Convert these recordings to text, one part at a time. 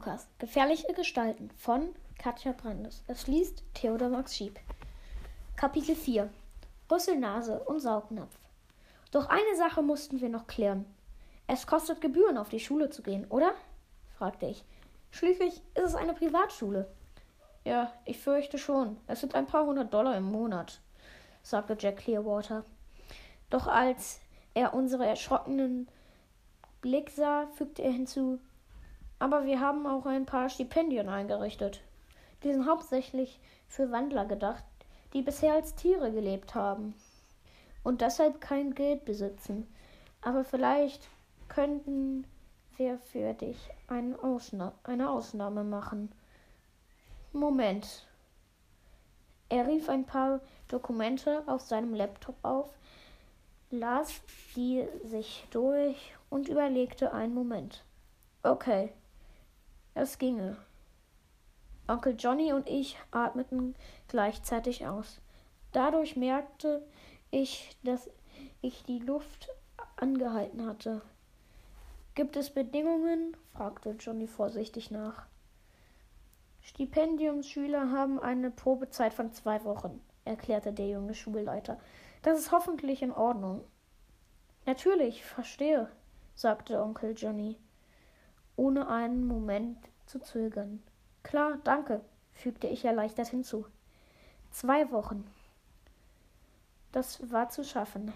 Smokers. Gefährliche Gestalten von Katja Brandes. Es liest Theodor Max Schieb. Kapitel 4 Rüsselnase und Saugnapf. Doch eine Sache mussten wir noch klären. Es kostet Gebühren, auf die Schule zu gehen, oder? fragte ich. Schließlich ist es eine Privatschule. Ja, ich fürchte schon. Es sind ein paar hundert Dollar im Monat, sagte Jack Clearwater. Doch als er unsere erschrockenen Blick sah, fügte er hinzu, aber wir haben auch ein paar Stipendien eingerichtet. Die sind hauptsächlich für Wandler gedacht, die bisher als Tiere gelebt haben und deshalb kein Geld besitzen. Aber vielleicht könnten wir für dich eine, Ausna eine Ausnahme machen. Moment. Er rief ein paar Dokumente auf seinem Laptop auf, las die sich durch und überlegte einen Moment. Okay, es ginge. Onkel Johnny und ich atmeten gleichzeitig aus. Dadurch merkte ich, dass ich die Luft angehalten hatte. Gibt es Bedingungen? fragte Johnny vorsichtig nach. Stipendiumsschüler haben eine Probezeit von zwei Wochen, erklärte der junge Schulleiter. Das ist hoffentlich in Ordnung. Natürlich, verstehe, sagte Onkel Johnny, ohne einen Moment zu zögern. Klar, danke, fügte ich erleichtert hinzu. Zwei Wochen. Das war zu schaffen.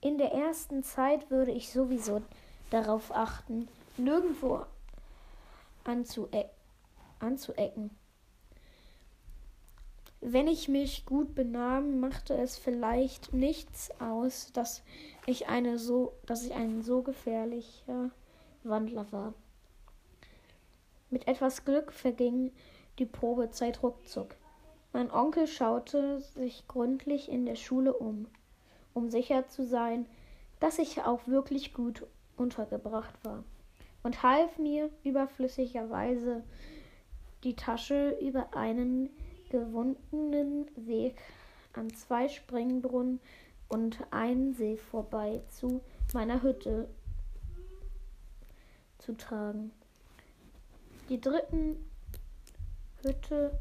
In der ersten Zeit würde ich sowieso darauf achten, nirgendwo anzue anzuecken. Wenn ich mich gut benahm, machte es vielleicht nichts aus, dass ich eine so, dass ich ein so gefährlicher Wandler war. Mit etwas Glück verging die Probezeit ruckzuck. Mein Onkel schaute sich gründlich in der Schule um, um sicher zu sein, dass ich auch wirklich gut untergebracht war, und half mir überflüssigerweise die Tasche über einen gewundenen Weg an zwei Springbrunnen und einen See vorbei zu meiner Hütte zu tragen. Die dritten Hütte,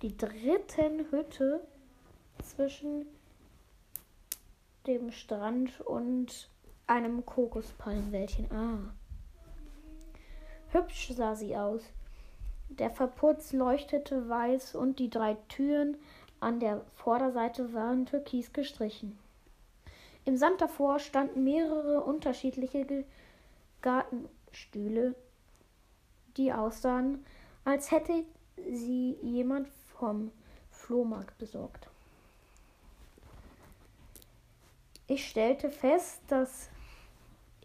die dritten Hütte zwischen dem Strand und einem Kokospalmenwäldchen. Ah. Hübsch sah sie aus. Der Verputz leuchtete weiß und die drei Türen an der Vorderseite waren türkis gestrichen. Im Sand davor standen mehrere unterschiedliche Gartenstühle die aussahen, als hätte sie jemand vom Flohmarkt besorgt. Ich stellte fest, dass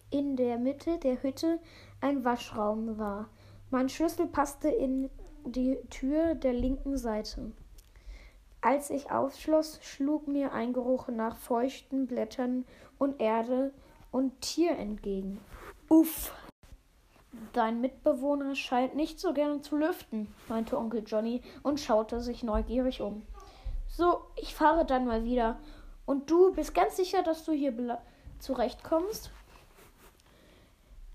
in der Mitte der Hütte ein Waschraum war. Mein Schlüssel passte in die Tür der linken Seite. Als ich aufschloss, schlug mir ein Geruch nach feuchten Blättern und Erde und Tier entgegen. Uff, Dein Mitbewohner scheint nicht so gerne zu lüften, meinte Onkel Johnny und schaute sich neugierig um. So, ich fahre dann mal wieder. Und du bist ganz sicher, dass du hier zurechtkommst?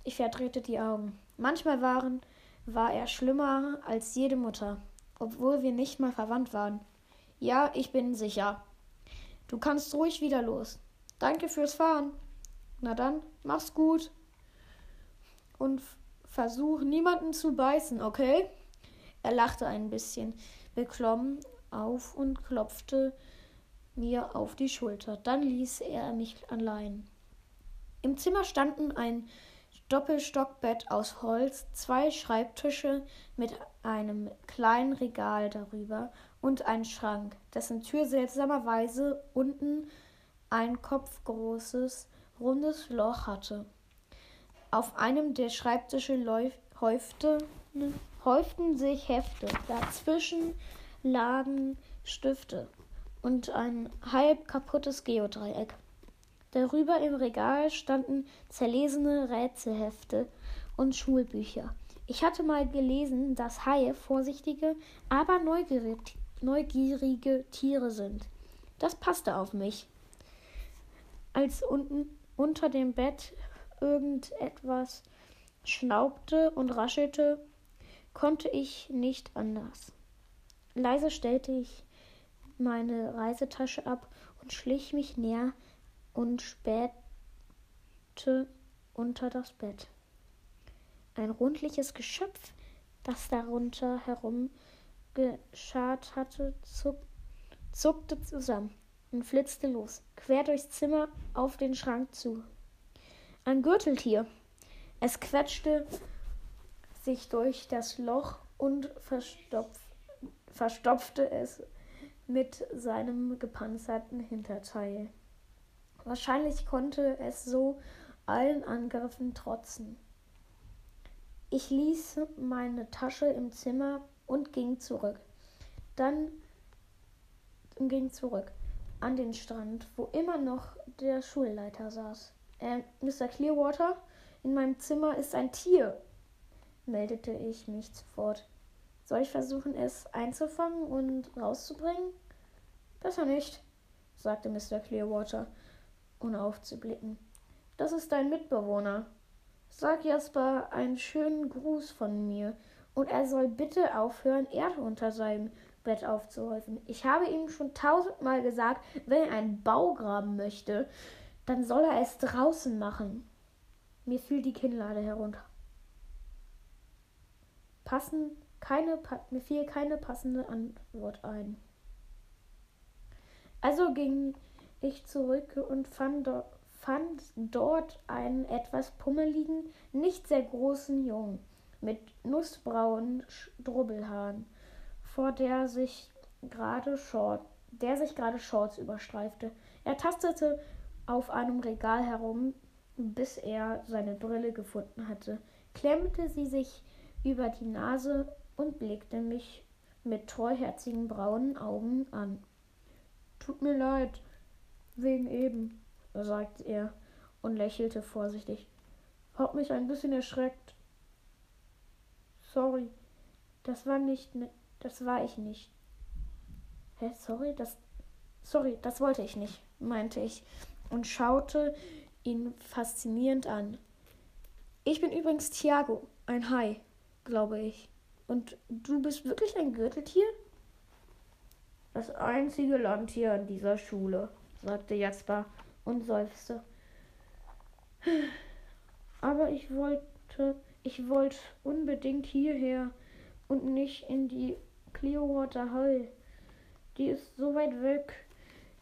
Ich verdrehte die Augen. Manchmal waren, war er schlimmer als jede Mutter, obwohl wir nicht mal verwandt waren. Ja, ich bin sicher. Du kannst ruhig wieder los. Danke fürs Fahren. Na dann, mach's gut. Und Versuch, niemanden zu beißen, okay? Er lachte ein bisschen beklommen auf und klopfte mir auf die Schulter. Dann ließ er mich allein. Im Zimmer standen ein Doppelstockbett aus Holz, zwei Schreibtische mit einem kleinen Regal darüber und ein Schrank, dessen Tür seltsamerweise unten ein kopfgroßes, rundes Loch hatte. Auf einem der Schreibtische häufte, häuften sich Hefte, dazwischen lagen Stifte und ein halb kaputtes Geodreieck. Darüber im Regal standen zerlesene Rätselhefte und Schulbücher. Ich hatte mal gelesen, dass Haie vorsichtige, aber neugierig, neugierige Tiere sind. Das passte auf mich. Als unten unter dem Bett irgendetwas schnaubte und raschelte, konnte ich nicht anders. Leise stellte ich meine Reisetasche ab und schlich mich näher und spähte unter das Bett. Ein rundliches Geschöpf, das darunter herumgeschart hatte, zuck, zuckte zusammen und flitzte los, quer durchs Zimmer auf den Schrank zu. Ein Gürteltier. Es quetschte sich durch das Loch und verstopf, verstopfte es mit seinem gepanzerten Hinterteil. Wahrscheinlich konnte es so allen Angriffen trotzen. Ich ließ meine Tasche im Zimmer und ging zurück. Dann ging zurück an den Strand, wo immer noch der Schulleiter saß. Äh, Mr. Clearwater, in meinem Zimmer ist ein Tier, meldete ich mich sofort. Soll ich versuchen, es einzufangen und rauszubringen? Besser nicht, sagte Mr. Clearwater, ohne aufzublicken. Das ist dein Mitbewohner. Sag Jasper einen schönen Gruß von mir und er soll bitte aufhören, Erde unter seinem Bett aufzuhäufen. Ich habe ihm schon tausendmal gesagt, wenn er einen Bau graben möchte, dann soll er es draußen machen. Mir fiel die Kinnlade herunter. Passen, keine, mir fiel keine passende Antwort ein. Also ging ich zurück und fand, do fand dort einen etwas pummeligen, nicht sehr großen Jungen mit nussbraunen Strubbelhaaren, vor der sich gerade Short, der sich gerade Shorts überstreifte. Er tastete auf einem Regal herum, bis er seine Brille gefunden hatte, klemmte sie sich über die Nase und blickte mich mit treuherzigen braunen Augen an. Tut mir leid, wegen eben, sagte er und lächelte vorsichtig. Hat mich ein bisschen erschreckt. Sorry, das war nicht, das war ich nicht. Hä, sorry, das, sorry, das wollte ich nicht, meinte ich und schaute ihn faszinierend an. Ich bin übrigens Thiago, ein Hai, glaube ich. Und du bist wirklich ein Gürteltier? Das einzige Landtier an dieser Schule, sagte Jasper und seufzte. Aber ich wollte, ich wollte unbedingt hierher und nicht in die Clearwater Hall. Die ist so weit weg.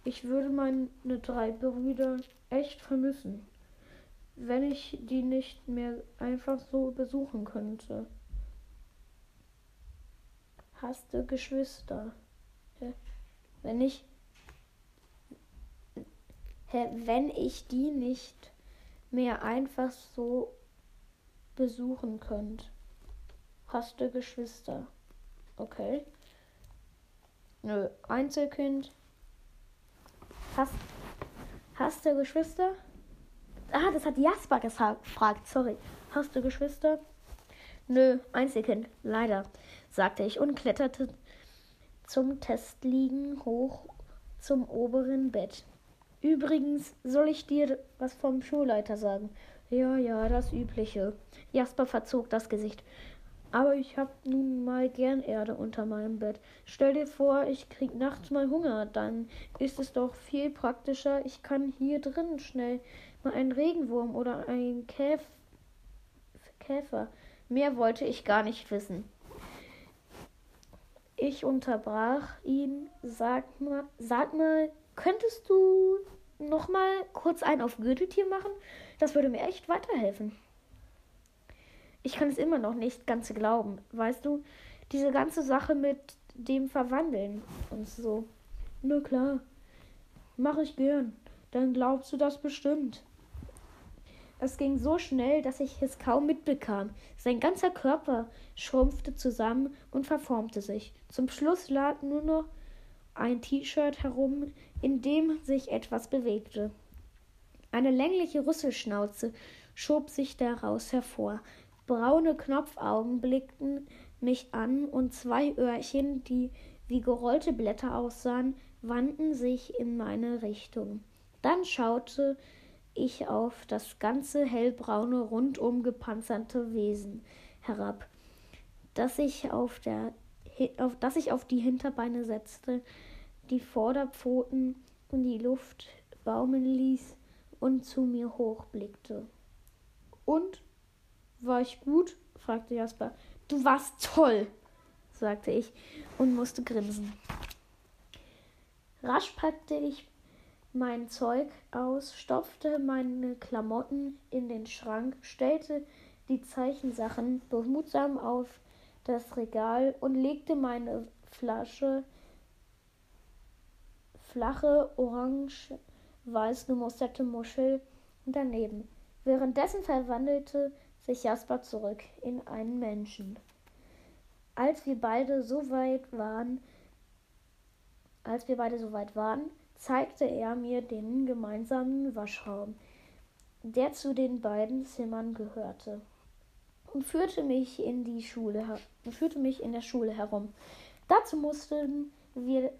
Ich würde meine drei Brüder echt vermissen, wenn ich die nicht mehr einfach so besuchen könnte. Hast du Geschwister? Wenn ich. Hä, wenn ich die nicht mehr einfach so besuchen könnte. Hast du Geschwister? Okay. Nö, Einzelkind. Hast, hast du Geschwister? Ah, das hat Jasper gefragt. Sorry. Hast du Geschwister? Nö, Einzelkind. Leider, sagte ich und kletterte zum Testliegen hoch zum oberen Bett. Übrigens soll ich dir was vom Schulleiter sagen. Ja, ja, das Übliche. Jasper verzog das Gesicht. Aber ich hab nun mal gern Erde unter meinem Bett. Stell dir vor, ich krieg nachts mal Hunger. Dann ist es doch viel praktischer. Ich kann hier drin schnell mal einen Regenwurm oder einen Käf Käfer. Mehr wollte ich gar nicht wissen. Ich unterbrach ihn. Sag mal, sag mal, könntest du noch mal kurz einen auf Gürteltier machen? Das würde mir echt weiterhelfen. Ich kann es immer noch nicht ganz glauben. Weißt du, diese ganze Sache mit dem Verwandeln und so. Nur klar. Mach ich gern. Dann glaubst du das bestimmt. Es ging so schnell, dass ich es kaum mitbekam. Sein ganzer Körper schrumpfte zusammen und verformte sich. Zum Schluss lag nur noch ein T-Shirt herum, in dem sich etwas bewegte. Eine längliche Rüsselschnauze schob sich daraus hervor. Braune Knopfaugen blickten mich an und zwei Öhrchen, die wie gerollte Blätter aussahen, wandten sich in meine Richtung. Dann schaute ich auf das ganze hellbraune, rundum gepanzerte Wesen herab, das sich auf, der, auf, das sich auf die Hinterbeine setzte, die Vorderpfoten in die Luft baumeln ließ und zu mir hochblickte. Und? War ich gut? fragte Jasper. Du warst toll, sagte ich und musste grinsen. Rasch packte ich mein Zeug aus, stopfte meine Klamotten in den Schrank, stellte die Zeichensachen behutsam auf das Regal und legte meine Flasche flache orange-weiß gemusterte Muschel daneben. Währenddessen verwandelte sich Jasper zurück in einen Menschen. Als wir beide so weit waren, als wir beide so weit waren, zeigte er mir den gemeinsamen Waschraum, der zu den beiden Zimmern gehörte, und führte mich in die Schule führte mich in der Schule herum. Dazu mussten wir,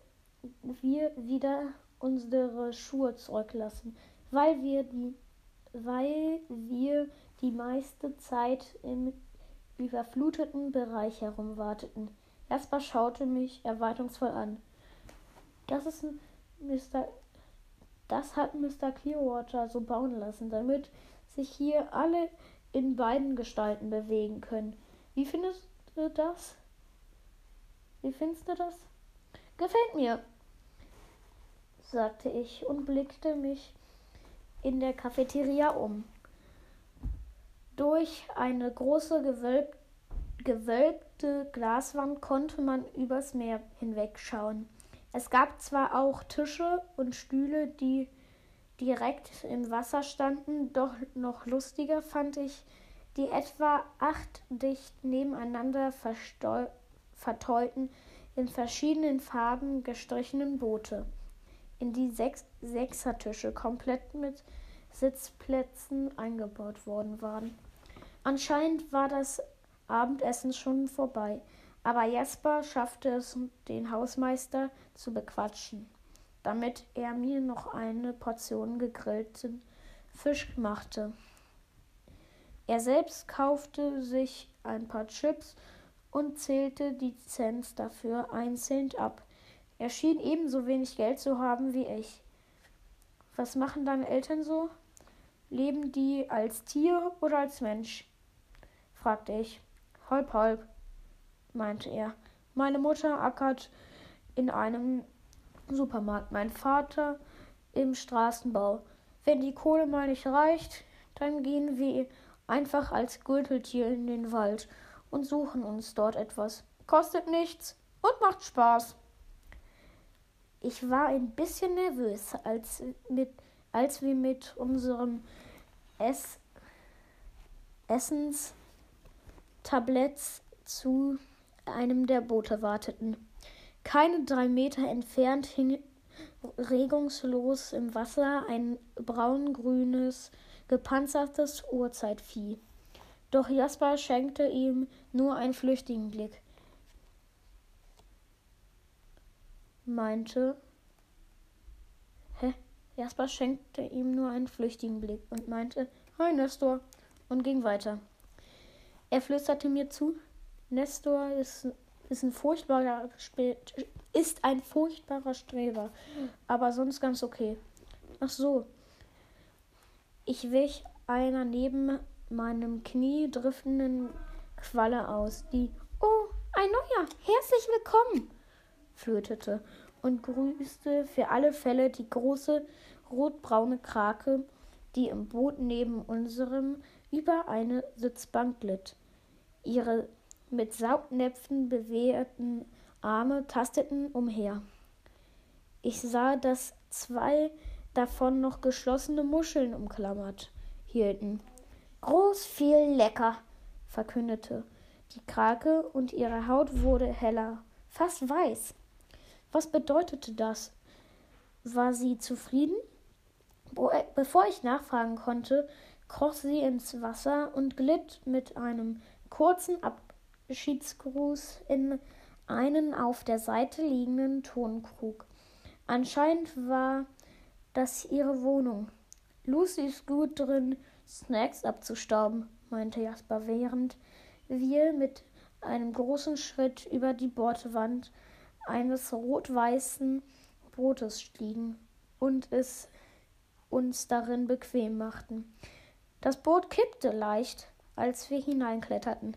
wir wieder unsere Schuhe zurücklassen, weil wir die, weil wir die meiste Zeit im überfluteten Bereich herumwarteten. Jasper schaute mich erwartungsvoll an. Das ist Mr. Das hat Mr. Clearwater so bauen lassen, damit sich hier alle in beiden Gestalten bewegen können. Wie findest du das? Wie findest du das? Gefällt mir, sagte ich und blickte mich in der Cafeteria um. Durch eine große gewölb gewölbte Glaswand konnte man übers Meer hinwegschauen. Es gab zwar auch Tische und Stühle, die direkt im Wasser standen, doch noch lustiger fand ich die etwa acht dicht nebeneinander verteuten, in verschiedenen Farben gestrichenen Boote, in die sechs Sechsertische komplett mit Sitzplätzen eingebaut worden waren. Anscheinend war das Abendessen schon vorbei. Aber Jasper schaffte es, den Hausmeister zu bequatschen, damit er mir noch eine Portion gegrillten Fisch machte. Er selbst kaufte sich ein paar Chips und zählte die Cents dafür einzeln ab. Er schien ebenso wenig Geld zu haben wie ich. Was machen deine Eltern so? Leben die als Tier oder als Mensch? Fragte ich. Halb, halb meinte er. Meine Mutter ackert in einem Supermarkt, mein Vater im Straßenbau. Wenn die Kohle mal nicht reicht, dann gehen wir einfach als Gürteltier in den Wald und suchen uns dort etwas. Kostet nichts und macht Spaß. Ich war ein bisschen nervös, als, mit, als wir mit unserem Ess Essenstabletts zu einem der Boote warteten. Keine drei Meter entfernt hing regungslos im Wasser ein braungrünes, gepanzertes Urzeitvieh. Doch Jasper schenkte ihm nur einen flüchtigen Blick. Meinte. Hä? Jasper schenkte ihm nur einen flüchtigen Blick und meinte, Hi Nestor, und ging weiter. Er flüsterte mir zu, Nestor ist, ist ein furchtbarer ist ein furchtbarer Streber, aber sonst ganz okay. Ach so. Ich wich einer neben meinem Knie driftenden Qualle aus, die Oh, ein neuer, herzlich willkommen, flötete und grüßte für alle Fälle die große rotbraune Krake, die im Boot neben unserem über eine Sitzbank glitt. Ihre mit Saugnäpfen bewehrten Arme tasteten umher. Ich sah, dass zwei davon noch geschlossene Muscheln umklammert hielten. Groß, viel, lecker, verkündete die Krake, und ihre Haut wurde heller, fast weiß. Was bedeutete das? War sie zufrieden? Bevor ich nachfragen konnte, kroch sie ins Wasser und glitt mit einem kurzen Ab Abschiedsgruß in einen auf der Seite liegenden Tonkrug. Anscheinend war das ihre Wohnung. Lucy ist gut drin, Snacks abzustauben, meinte Jasper, während wir mit einem großen Schritt über die Bordwand eines rot-weißen Bootes stiegen und es uns darin bequem machten. Das Boot kippte leicht, als wir hineinkletterten.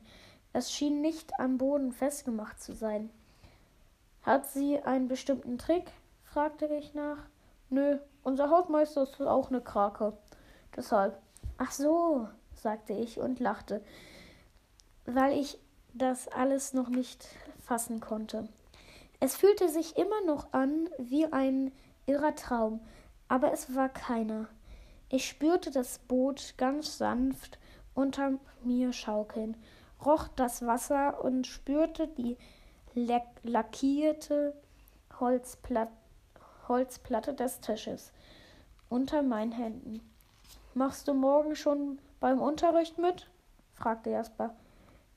Es schien nicht am Boden festgemacht zu sein. Hat sie einen bestimmten Trick? fragte ich nach. Nö, unser Hausmeister ist auch eine Krake. Deshalb. Ach so, sagte ich und lachte, weil ich das alles noch nicht fassen konnte. Es fühlte sich immer noch an wie ein irrer Traum, aber es war keiner. Ich spürte das Boot ganz sanft unter mir schaukeln, roch das Wasser und spürte die lackierte Holzplat Holzplatte des Tisches unter meinen Händen. Machst du morgen schon beim Unterricht mit? fragte Jasper.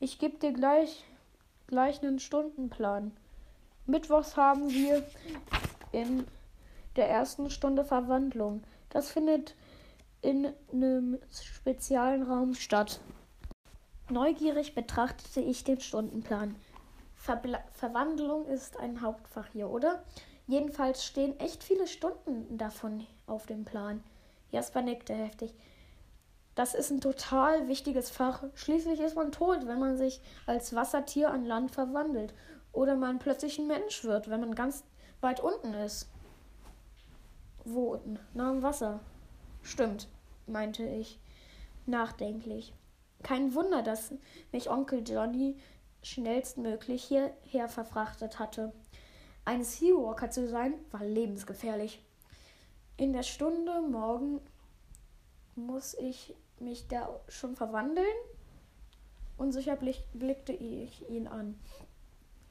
Ich gebe dir gleich, gleich einen Stundenplan. Mittwochs haben wir in der ersten Stunde Verwandlung. Das findet in einem speziellen Raum statt. Neugierig betrachtete ich den Stundenplan. Verbla Verwandlung ist ein Hauptfach hier, oder? Jedenfalls stehen echt viele Stunden davon auf dem Plan. Jasper nickte heftig. Das ist ein total wichtiges Fach. Schließlich ist man tot, wenn man sich als Wassertier an Land verwandelt. Oder man plötzlich ein Mensch wird, wenn man ganz weit unten ist. Wo unten? Na, im Wasser. Stimmt, meinte ich, nachdenklich. Kein Wunder, dass mich Onkel Johnny schnellstmöglich hierher verfrachtet hatte. Ein Seawalker zu sein, war lebensgefährlich. In der Stunde morgen muss ich mich da schon verwandeln? Unsicher blickte ich ihn an.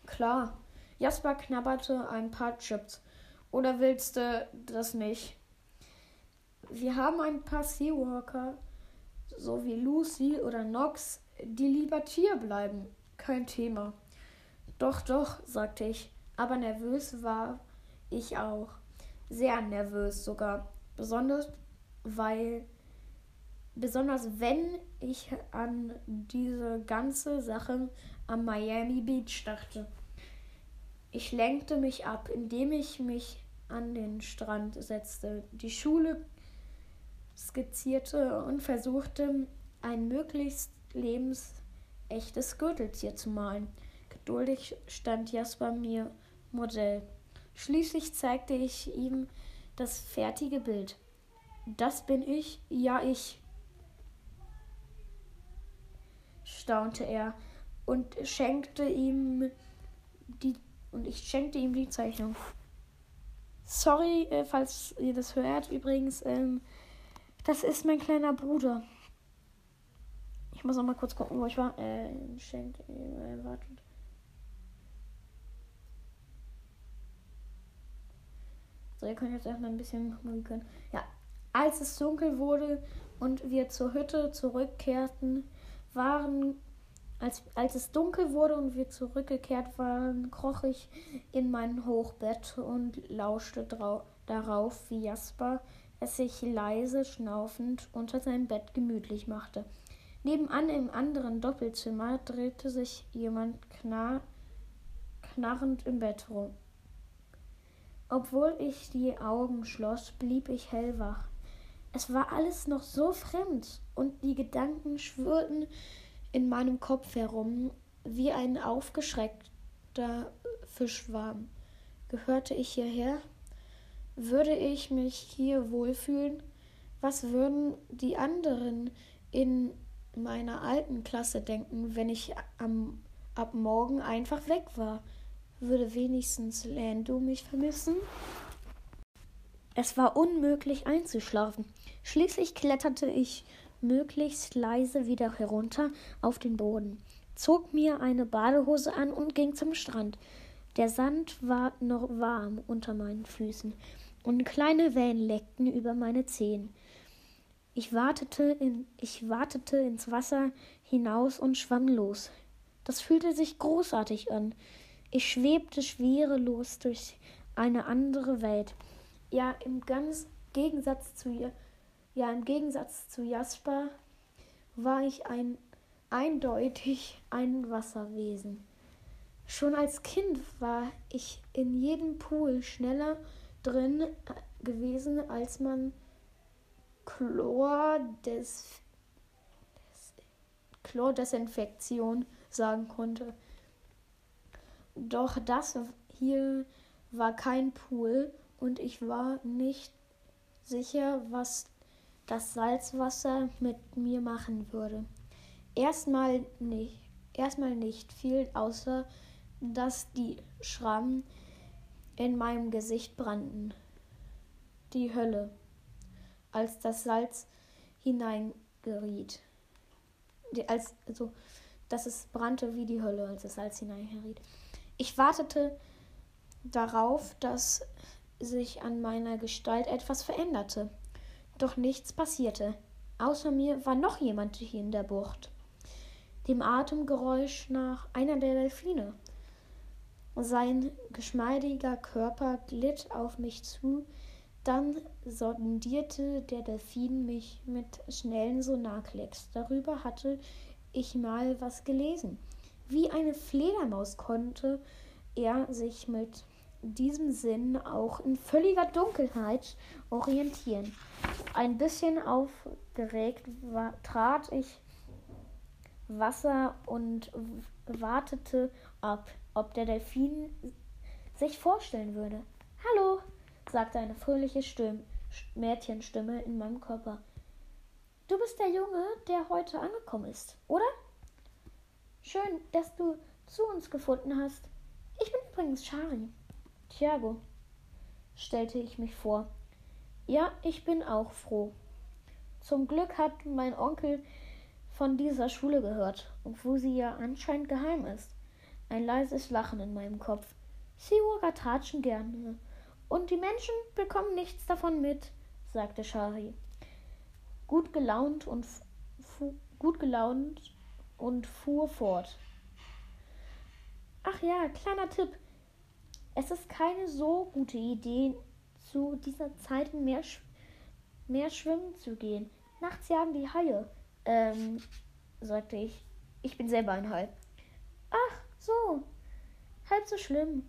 Klar. Jasper knabberte ein paar Chips. Oder willst du das nicht? Wir haben ein paar Seawalker, so wie Lucy oder Nox, die lieber Tier bleiben. Kein Thema. Doch, doch, sagte ich. Aber nervös war ich auch. Sehr nervös sogar. Besonders weil besonders wenn ich an diese ganze Sache am Miami Beach dachte. Ich lenkte mich ab, indem ich mich an den Strand setzte, die Schule skizzierte und versuchte, ein möglichst lebensechtes Gürteltier zu malen. Geduldig stand Jasper mir Modell. Schließlich zeigte ich ihm das fertige Bild. Das bin ich, ja ich, staunte er und schenkte ihm die und ich schenkte ihm die Zeichnung. Sorry, äh, falls ihr das hört. Übrigens, ähm, das ist mein kleiner Bruder. Ich muss noch mal kurz gucken, wo ich war. Äh, schenkt, äh, wartet. So, ihr könnt jetzt erstmal ein bisschen Musik Ja, als es dunkel wurde und wir zur Hütte zurückkehrten, waren, als, als es dunkel wurde und wir zurückgekehrt waren, kroch ich in mein Hochbett und lauschte darauf, wie Jasper es sich leise schnaufend unter sein Bett gemütlich machte. Nebenan im anderen Doppelzimmer drehte sich jemand knar knarrend im Bett rum. Obwohl ich die Augen schloss, blieb ich hellwach. Es war alles noch so fremd und die Gedanken schwirrten in meinem Kopf herum wie ein aufgeschreckter Fischwarm. Gehörte ich hierher? Würde ich mich hier wohlfühlen? Was würden die anderen in meiner alten Klasse denken, wenn ich am, ab morgen einfach weg war? Würde wenigstens Lando mich vermissen? Es war unmöglich einzuschlafen. Schließlich kletterte ich möglichst leise wieder herunter auf den Boden, zog mir eine Badehose an und ging zum Strand. Der Sand war noch warm unter meinen Füßen und kleine Wellen leckten über meine Zehen. Ich wartete, in, ich wartete ins Wasser hinaus und schwamm los. Das fühlte sich großartig an. Ich schwebte schwerelos durch eine andere Welt ja im ganz Gegensatz zu Ja, im Gegensatz zu Jasper war ich ein eindeutig ein Wasserwesen. Schon als Kind war ich in jedem Pool schneller drin gewesen, als man Chlor des Chlordesinfektion sagen konnte. Doch das hier war kein Pool und ich war nicht sicher, was das Salzwasser mit mir machen würde. Erstmal nicht, erstmal nicht viel, außer dass die Schrammen in meinem Gesicht brannten. Die Hölle, als das Salz hineingeriet. Die, als, also, dass es brannte wie die Hölle, als das Salz hineingeriet. Ich wartete darauf, dass sich an meiner Gestalt etwas veränderte. Doch nichts passierte. Außer mir war noch jemand hier in der Bucht. Dem Atemgeräusch nach einer der Delfine. Sein geschmeidiger Körper glitt auf mich zu, dann sondierte der Delfin mich mit schnellen Sonarklicks. Darüber hatte ich mal was gelesen. Wie eine Fledermaus konnte er sich mit diesem Sinn auch in völliger Dunkelheit orientieren. Ein bisschen aufgeregt war, trat ich Wasser und wartete ab, ob der Delfin sich vorstellen würde. Hallo, sagte eine fröhliche Stimme, Mädchenstimme in meinem Körper. Du bist der Junge, der heute angekommen ist, oder? Schön, dass du zu uns gefunden hast. Ich bin übrigens Shari. Thiago, stellte ich mich vor. Ja, ich bin auch froh. Zum Glück hat mein Onkel von dieser Schule gehört, obwohl sie ja anscheinend geheim ist. Ein leises Lachen in meinem Kopf. Siwaka tatschen gerne. Und die Menschen bekommen nichts davon mit, sagte Shari. Gut gelaunt und gut gelaunt und fuhr fort. Ach ja, kleiner Tipp. Es ist keine so gute Idee, zu dieser Zeit im Meer, sch Meer schwimmen zu gehen. Nachts jagen die Haie. Ähm, sagte ich. Ich bin selber ein Hai. Ach, so. Halb so schlimm.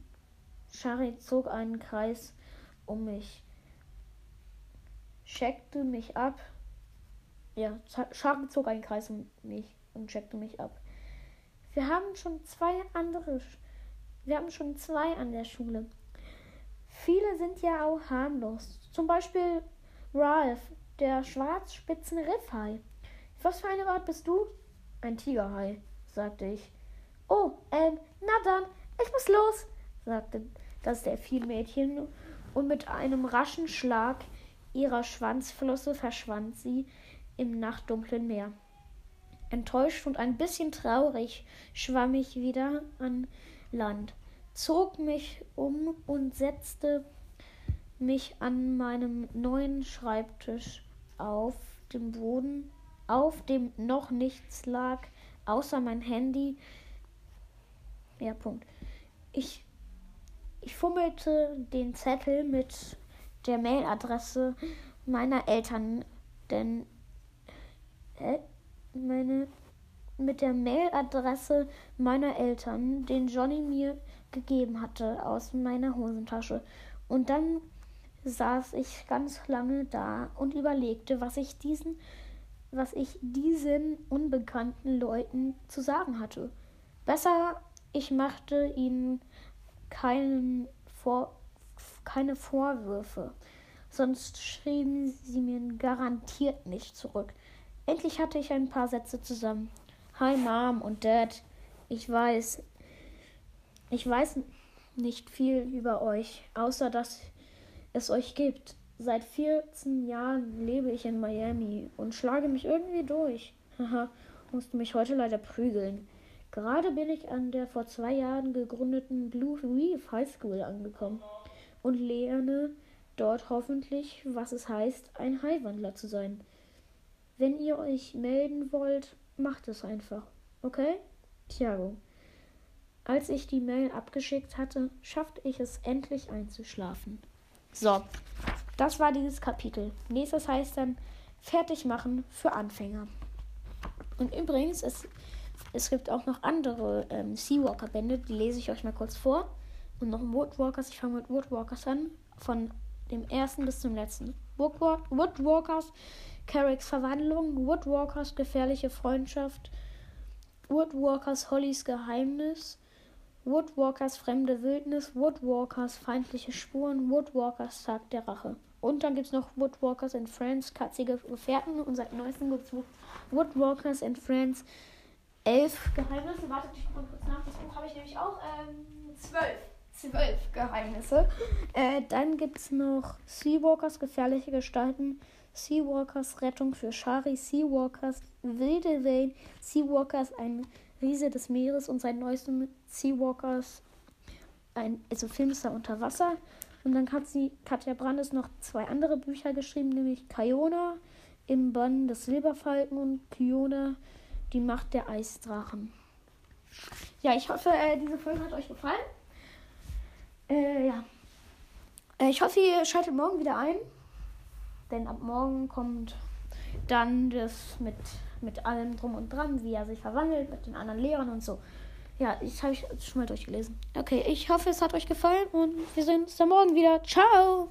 Shari zog einen Kreis um mich, checkte mich ab. Ja, Shari zog einen Kreis um mich und checkte mich ab. Wir haben schon zwei andere wir haben schon zwei an der Schule. Viele sind ja auch harmlos. Zum Beispiel Ralph, der schwarzspitzen Riffhai. Was für eine Art bist du? Ein Tigerhai, sagte ich. Oh, ähm, na dann, ich muss los, sagte das Delfinmädchen und mit einem raschen Schlag ihrer Schwanzflosse verschwand sie im nachtdunklen Meer. Enttäuscht und ein bisschen traurig schwamm ich wieder an Land, zog mich um und setzte mich an meinem neuen Schreibtisch auf dem Boden, auf dem noch nichts lag, außer mein Handy. Ja, Punkt. Ich, ich fummelte den Zettel mit der Mailadresse meiner Eltern, denn äh, meine mit der Mailadresse meiner Eltern, den Johnny mir gegeben hatte, aus meiner Hosentasche. Und dann saß ich ganz lange da und überlegte, was ich diesen, was ich diesen unbekannten Leuten zu sagen hatte. Besser, ich machte ihnen keinen Vor keine Vorwürfe, sonst schrieben sie mir garantiert nicht zurück. Endlich hatte ich ein paar Sätze zusammen. Hi Mom und Dad. Ich weiß, ich weiß nicht viel über euch, außer dass es euch gibt. Seit 14 Jahren lebe ich in Miami und schlage mich irgendwie durch. Haha, musste mich heute leider prügeln. Gerade bin ich an der vor zwei Jahren gegründeten Blue Reef High School angekommen und lerne dort hoffentlich, was es heißt, ein Highwandler zu sein. Wenn ihr euch melden wollt, Macht es einfach. Okay? Thiago. Als ich die Mail abgeschickt hatte, schaffte ich es endlich einzuschlafen. So, das war dieses Kapitel. Nächstes heißt dann fertig machen für Anfänger. Und übrigens, es, es gibt auch noch andere ähm, Seawalker-Bände, die lese ich euch mal kurz vor. Und noch Woodwalkers, ich fange mit Woodwalkers an, von dem ersten bis zum letzten. Woodwalkers, Carricks Verwandlung, Woodwalkers gefährliche Freundschaft, Woodwalkers Hollys Geheimnis, Woodwalkers fremde Wildnis, Woodwalkers feindliche Spuren, Woodwalkers Tag der Rache. Und dann gibt es noch Woodwalkers in Friends, katzige Gefährten. Und seit neuestem gibt es Woodwalkers in Friends, elf Geheimnisse. Wartet, ich gucke kurz nach. Das Buch habe ich nämlich auch. Ähm, zwölf. Zwölf Geheimnisse. Äh, dann gibt es noch Seawalkers, gefährliche Gestalten. Seawalkers Rettung für Shari, Seawalkers wilde Wellen, Seawalkers ein Riese des Meeres und sein neuestem Seawalkers ein also Filmster unter Wasser. Und dann hat sie Katja Brandes noch zwei andere Bücher geschrieben, nämlich Kiona im Bann des Silberfalken und Kiona die Macht der Eisdrachen. Ja, ich hoffe, äh, diese Folge hat euch gefallen. Äh, ja. Äh, ich hoffe, ihr schaltet morgen wieder ein. Denn ab morgen kommt dann das mit, mit allem drum und dran, wie er sich verwandelt mit den anderen Lehrern und so. Ja, ich habe ich schon mal durchgelesen. Okay, ich hoffe, es hat euch gefallen und wir sehen uns dann morgen wieder. Ciao!